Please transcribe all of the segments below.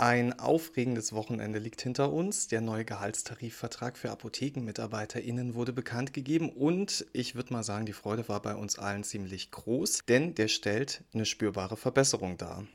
Ein aufregendes Wochenende liegt hinter uns. Der neue Gehaltstarifvertrag für ApothekenmitarbeiterInnen wurde bekannt gegeben und ich würde mal sagen, die Freude war bei uns allen ziemlich groß, denn der stellt eine spürbare Verbesserung dar.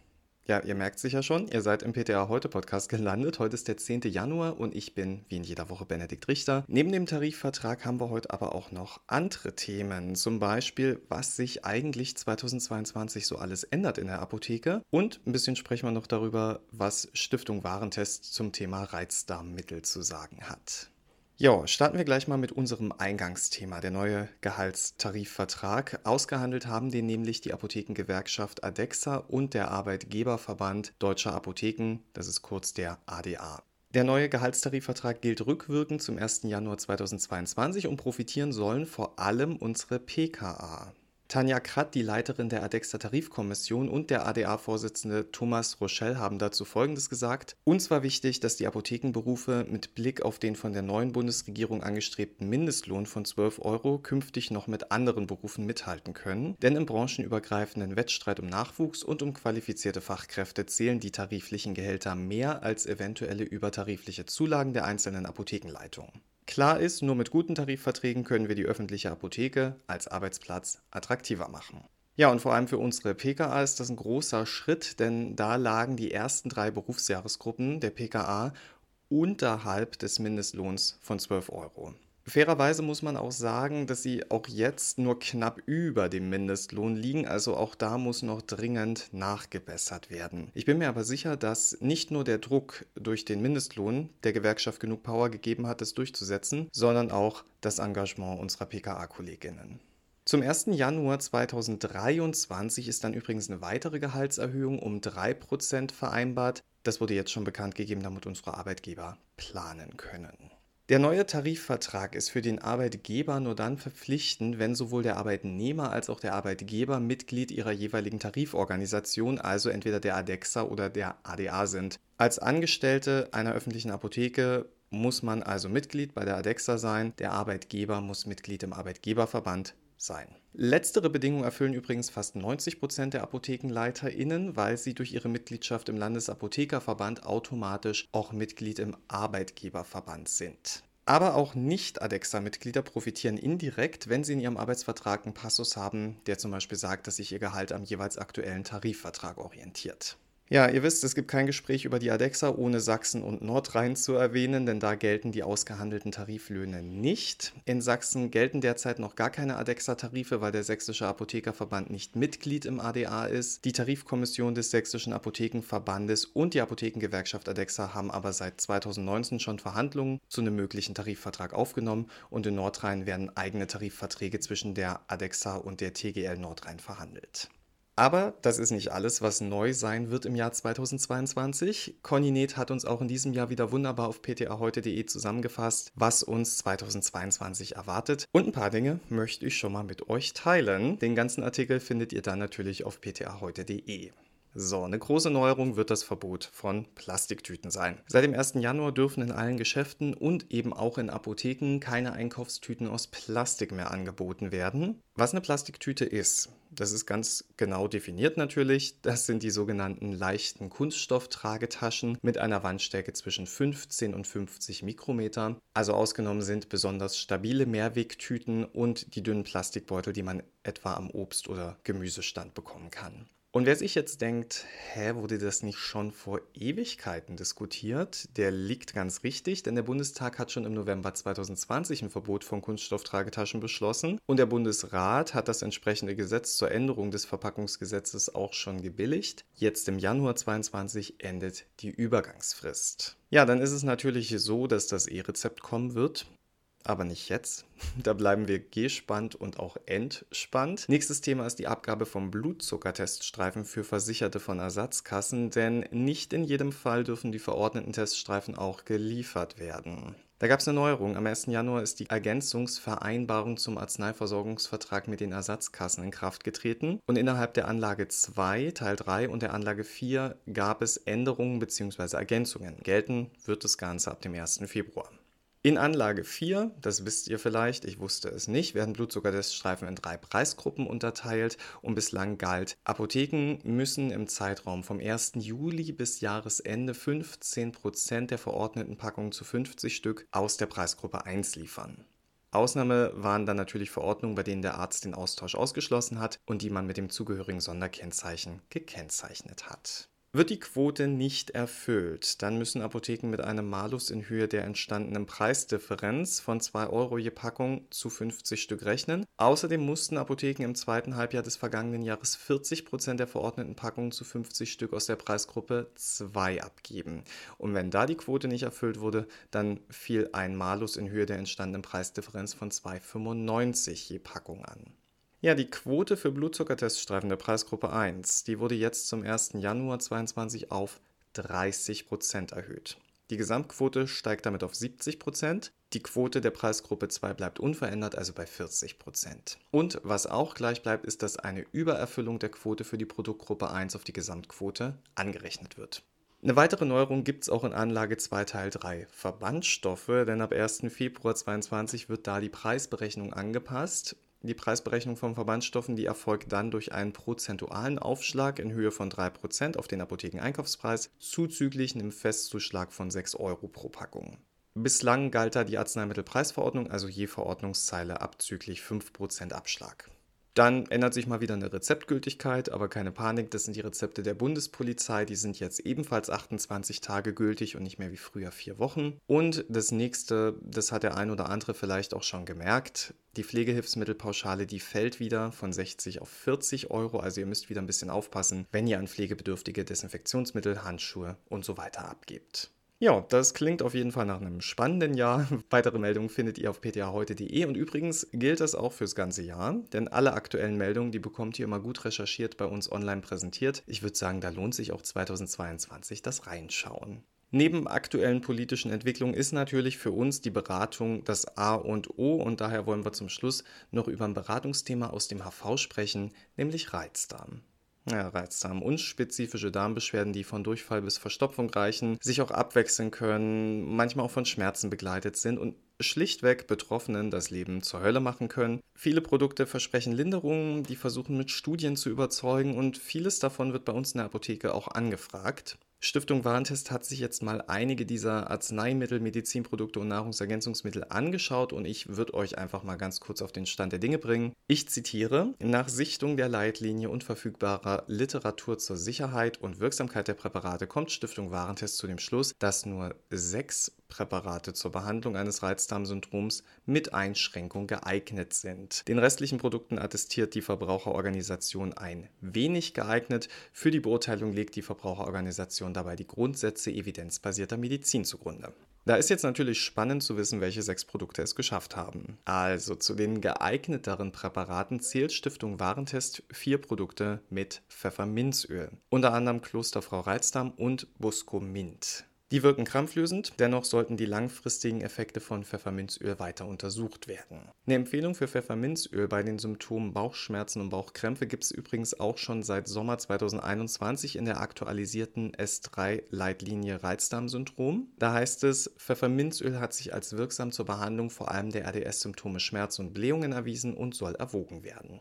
Ja, ihr merkt sicher schon, ihr seid im PTA Heute Podcast gelandet. Heute ist der 10. Januar und ich bin wie in jeder Woche Benedikt Richter. Neben dem Tarifvertrag haben wir heute aber auch noch andere Themen. Zum Beispiel, was sich eigentlich 2022 so alles ändert in der Apotheke. Und ein bisschen sprechen wir noch darüber, was Stiftung Warentest zum Thema Reizdarmmittel zu sagen hat. Ja, starten wir gleich mal mit unserem Eingangsthema, der neue Gehaltstarifvertrag. Ausgehandelt haben den nämlich die Apothekengewerkschaft ADEXA und der Arbeitgeberverband Deutscher Apotheken, das ist kurz der ADA. Der neue Gehaltstarifvertrag gilt rückwirkend zum 1. Januar 2022 und profitieren sollen vor allem unsere PKA. Tanja Kratt, die Leiterin der ADEXA Tarifkommission und der ADA-Vorsitzende Thomas Rochelle haben dazu Folgendes gesagt. Uns war wichtig, dass die Apothekenberufe mit Blick auf den von der neuen Bundesregierung angestrebten Mindestlohn von 12 Euro künftig noch mit anderen Berufen mithalten können. Denn im branchenübergreifenden Wettstreit um Nachwuchs und um qualifizierte Fachkräfte zählen die tariflichen Gehälter mehr als eventuelle übertarifliche Zulagen der einzelnen Apothekenleitungen. Klar ist, nur mit guten Tarifverträgen können wir die öffentliche Apotheke als Arbeitsplatz attraktiver machen. Ja, und vor allem für unsere PKA ist das ein großer Schritt, denn da lagen die ersten drei Berufsjahresgruppen der PKA unterhalb des Mindestlohns von 12 Euro. Fairerweise muss man auch sagen, dass sie auch jetzt nur knapp über dem Mindestlohn liegen, also auch da muss noch dringend nachgebessert werden. Ich bin mir aber sicher, dass nicht nur der Druck durch den Mindestlohn der Gewerkschaft genug Power gegeben hat, es durchzusetzen, sondern auch das Engagement unserer PKA-Kolleginnen. Zum 1. Januar 2023 ist dann übrigens eine weitere Gehaltserhöhung um 3% vereinbart. Das wurde jetzt schon bekannt gegeben, damit unsere Arbeitgeber planen können. Der neue Tarifvertrag ist für den Arbeitgeber nur dann verpflichtend, wenn sowohl der Arbeitnehmer als auch der Arbeitgeber Mitglied ihrer jeweiligen Tariforganisation, also entweder der ADEXA oder der ADA sind. Als Angestellte einer öffentlichen Apotheke muss man also Mitglied bei der ADEXA sein, der Arbeitgeber muss Mitglied im Arbeitgeberverband sein. Letztere Bedingung erfüllen übrigens fast 90 Prozent der ApothekenleiterInnen, weil sie durch ihre Mitgliedschaft im Landesapothekerverband automatisch auch Mitglied im Arbeitgeberverband sind. Aber auch Nicht-ADEXA-Mitglieder profitieren indirekt, wenn sie in ihrem Arbeitsvertrag einen Passus haben, der zum Beispiel sagt, dass sich ihr Gehalt am jeweils aktuellen Tarifvertrag orientiert. Ja, ihr wisst, es gibt kein Gespräch über die ADEXA ohne Sachsen und Nordrhein zu erwähnen, denn da gelten die ausgehandelten Tariflöhne nicht. In Sachsen gelten derzeit noch gar keine ADEXA-Tarife, weil der Sächsische Apothekerverband nicht Mitglied im ADA ist. Die Tarifkommission des Sächsischen Apothekenverbandes und die Apothekengewerkschaft ADEXA haben aber seit 2019 schon Verhandlungen zu einem möglichen Tarifvertrag aufgenommen und in Nordrhein werden eigene Tarifverträge zwischen der ADEXA und der TGL Nordrhein verhandelt. Aber das ist nicht alles, was neu sein wird im Jahr 2022. Conny hat uns auch in diesem Jahr wieder wunderbar auf ptaheute.de zusammengefasst, was uns 2022 erwartet. Und ein paar Dinge möchte ich schon mal mit euch teilen. Den ganzen Artikel findet ihr dann natürlich auf ptaheute.de. So, eine große Neuerung wird das Verbot von Plastiktüten sein. Seit dem 1. Januar dürfen in allen Geschäften und eben auch in Apotheken keine Einkaufstüten aus Plastik mehr angeboten werden. Was eine Plastiktüte ist, das ist ganz genau definiert natürlich. Das sind die sogenannten leichten Kunststofftragetaschen mit einer Wandstärke zwischen 15 und 50 Mikrometer. Also ausgenommen sind besonders stabile Mehrwegtüten und die dünnen Plastikbeutel, die man etwa am Obst- oder Gemüsestand bekommen kann. Und wer sich jetzt denkt, hä, wurde das nicht schon vor Ewigkeiten diskutiert? Der liegt ganz richtig, denn der Bundestag hat schon im November 2020 ein Verbot von Kunststofftragetaschen beschlossen und der Bundesrat hat das entsprechende Gesetz zur Änderung des Verpackungsgesetzes auch schon gebilligt. Jetzt im Januar 2022 endet die Übergangsfrist. Ja, dann ist es natürlich so, dass das E-Rezept kommen wird aber nicht jetzt. Da bleiben wir gespannt und auch entspannt. Nächstes Thema ist die Abgabe von Blutzuckerteststreifen für Versicherte von Ersatzkassen, denn nicht in jedem Fall dürfen die verordneten Teststreifen auch geliefert werden. Da gab es eine Neuerung. Am 1. Januar ist die Ergänzungsvereinbarung zum Arzneiversorgungsvertrag mit den Ersatzkassen in Kraft getreten und innerhalb der Anlage 2, Teil 3 und der Anlage 4 gab es Änderungen bzw. Ergänzungen. Gelten wird das Ganze ab dem 1. Februar. In Anlage 4, das wisst ihr vielleicht, ich wusste es nicht, werden Blutzuckerteststreifen in drei Preisgruppen unterteilt und bislang galt, Apotheken müssen im Zeitraum vom 1. Juli bis Jahresende 15% der verordneten Packungen zu 50 Stück aus der Preisgruppe 1 liefern. Ausnahme waren dann natürlich Verordnungen, bei denen der Arzt den Austausch ausgeschlossen hat und die man mit dem zugehörigen Sonderkennzeichen gekennzeichnet hat. Wird die Quote nicht erfüllt, dann müssen Apotheken mit einem Malus in Höhe der entstandenen Preisdifferenz von 2 Euro je Packung zu 50 Stück rechnen. Außerdem mussten Apotheken im zweiten Halbjahr des vergangenen Jahres 40 Prozent der verordneten Packungen zu 50 Stück aus der Preisgruppe 2 abgeben. Und wenn da die Quote nicht erfüllt wurde, dann fiel ein Malus in Höhe der entstandenen Preisdifferenz von 2,95 je Packung an. Ja, die Quote für Blutzuckerteststreifen der Preisgruppe 1, die wurde jetzt zum 1. Januar 2022 auf 30 Prozent erhöht. Die Gesamtquote steigt damit auf 70 Prozent. Die Quote der Preisgruppe 2 bleibt unverändert, also bei 40 Prozent. Und was auch gleich bleibt, ist, dass eine Übererfüllung der Quote für die Produktgruppe 1 auf die Gesamtquote angerechnet wird. Eine weitere Neuerung gibt es auch in Anlage 2 Teil 3 Verbandstoffe, denn ab 1. Februar 2022 wird da die Preisberechnung angepasst. Die Preisberechnung von Verbandsstoffen, die erfolgt dann durch einen prozentualen Aufschlag in Höhe von 3% auf den Apothekeneinkaufspreis, zuzüglich einem Festzuschlag von 6 Euro pro Packung. Bislang galt da die Arzneimittelpreisverordnung, also je Verordnungszeile abzüglich 5% Abschlag. Dann ändert sich mal wieder eine Rezeptgültigkeit, aber keine Panik, das sind die Rezepte der Bundespolizei, die sind jetzt ebenfalls 28 Tage gültig und nicht mehr wie früher vier Wochen. Und das nächste, das hat der ein oder andere vielleicht auch schon gemerkt, die Pflegehilfsmittelpauschale, die fällt wieder von 60 auf 40 Euro, also ihr müsst wieder ein bisschen aufpassen, wenn ihr an pflegebedürftige Desinfektionsmittel, Handschuhe und so weiter abgebt. Ja, das klingt auf jeden Fall nach einem spannenden Jahr. Weitere Meldungen findet ihr auf ptaheute.de und übrigens gilt das auch fürs ganze Jahr, denn alle aktuellen Meldungen, die bekommt ihr immer gut recherchiert bei uns online präsentiert. Ich würde sagen, da lohnt sich auch 2022 das Reinschauen. Neben aktuellen politischen Entwicklungen ist natürlich für uns die Beratung das A und O und daher wollen wir zum Schluss noch über ein Beratungsthema aus dem HV sprechen, nämlich Reizdarm. Ja, Reizdarm. Unspezifische Darmbeschwerden, die von Durchfall bis Verstopfung reichen, sich auch abwechseln können, manchmal auch von Schmerzen begleitet sind und schlichtweg Betroffenen das Leben zur Hölle machen können. Viele Produkte versprechen Linderungen, die versuchen mit Studien zu überzeugen und vieles davon wird bei uns in der Apotheke auch angefragt. Stiftung Warentest hat sich jetzt mal einige dieser Arzneimittel, Medizinprodukte und Nahrungsergänzungsmittel angeschaut und ich würde euch einfach mal ganz kurz auf den Stand der Dinge bringen. Ich zitiere, nach Sichtung der Leitlinie und verfügbarer Literatur zur Sicherheit und Wirksamkeit der Präparate kommt Stiftung Warentest zu dem Schluss, dass nur sechs Präparate zur Behandlung eines Reizdarmsyndroms mit Einschränkung geeignet sind. Den restlichen Produkten attestiert die Verbraucherorganisation ein wenig geeignet. Für die Beurteilung legt die Verbraucherorganisation dabei die Grundsätze evidenzbasierter Medizin zugrunde. Da ist jetzt natürlich spannend zu wissen, welche sechs Produkte es geschafft haben. Also zu den geeigneteren Präparaten zählt Stiftung Warentest vier Produkte mit Pfefferminzöl. Unter anderem Klosterfrau Reizdarm und Busco Mint. Die wirken krampflösend, dennoch sollten die langfristigen Effekte von Pfefferminzöl weiter untersucht werden. Eine Empfehlung für Pfefferminzöl bei den Symptomen Bauchschmerzen und Bauchkrämpfe gibt es übrigens auch schon seit Sommer 2021 in der aktualisierten S3-Leitlinie Reizdarmsyndrom. Da heißt es, Pfefferminzöl hat sich als wirksam zur Behandlung vor allem der RDS-Symptome Schmerz und Blähungen erwiesen und soll erwogen werden.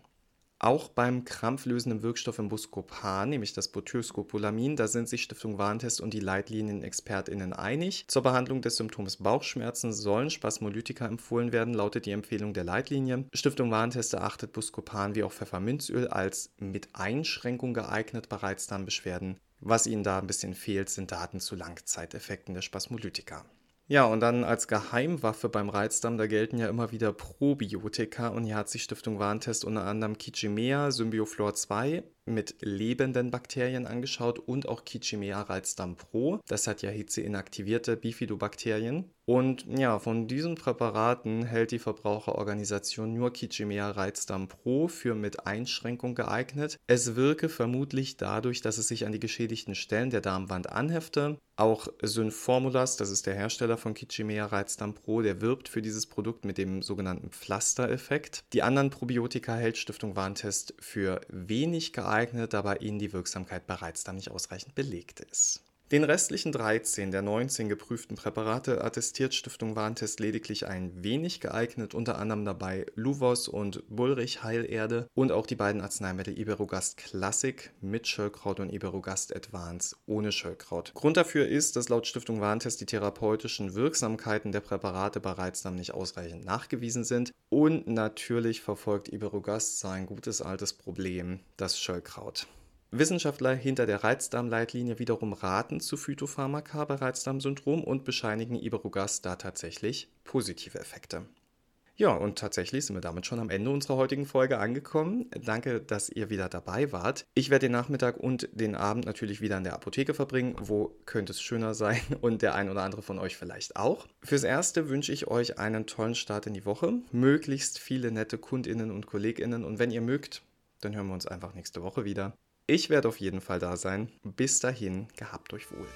Auch beim krampflösenden Wirkstoff im Buscopan, nämlich das Butyrskopolamin, da sind sich Stiftung Warentest und die Leitlinienexpertinnen einig. Zur Behandlung des Symptoms Bauchschmerzen sollen Spasmolytika empfohlen werden, lautet die Empfehlung der Leitlinie. Stiftung Warentest erachtet Buscopan wie auch Pfefferminzöl als mit Einschränkung geeignet bei Reizdarmbeschwerden. Was ihnen da ein bisschen fehlt, sind Daten zu Langzeiteffekten der Spasmolytika. Ja, und dann als Geheimwaffe beim Reizdarm, da gelten ja immer wieder Probiotika. Und hier hat sich Stiftung Warentest unter anderem Kichimea, Symbioflor 2 mit lebenden Bakterien angeschaut und auch Kichimea Reizdarm Pro. Das hat ja hitzeinaktivierte Bifidobakterien. Und ja, von diesen Präparaten hält die Verbraucherorganisation nur Kichimea Reizdarm Pro für mit Einschränkung geeignet. Es wirke vermutlich dadurch, dass es sich an die geschädigten Stellen der Darmwand anhefte. Auch Synformulas, das ist der Hersteller von Kichimea Reizdarm Pro, der wirbt für dieses Produkt mit dem sogenannten Pflastereffekt. Die anderen Probiotika hält Stiftung Warntest für wenig geeignet, da bei ihnen die Wirksamkeit bereits dann nicht ausreichend belegt ist. Den restlichen 13 der 19 geprüften Präparate attestiert Stiftung Warentest lediglich ein wenig geeignet, unter anderem dabei Luvos und Bullrich Heilerde und auch die beiden Arzneimittel Iberogast Classic mit Schöllkraut und Iberogast Advance ohne Schöllkraut. Grund dafür ist, dass laut Stiftung Warentest die therapeutischen Wirksamkeiten der Präparate bei Reizdarm nicht ausreichend nachgewiesen sind und natürlich verfolgt Iberogast sein gutes altes Problem, das Schöllkraut. Wissenschaftler hinter der Reizdarmleitlinie wiederum raten zu Phytopharmaka bei Reizdarmsyndrom und bescheinigen Iberogast da tatsächlich positive Effekte. Ja, und tatsächlich sind wir damit schon am Ende unserer heutigen Folge angekommen. Danke, dass ihr wieder dabei wart. Ich werde den Nachmittag und den Abend natürlich wieder in der Apotheke verbringen. Wo könnte es schöner sein? Und der ein oder andere von euch vielleicht auch. Fürs Erste wünsche ich euch einen tollen Start in die Woche. Möglichst viele nette Kundinnen und Kolleginnen. Und wenn ihr mögt, dann hören wir uns einfach nächste Woche wieder. Ich werde auf jeden Fall da sein. Bis dahin, gehabt euch wohl.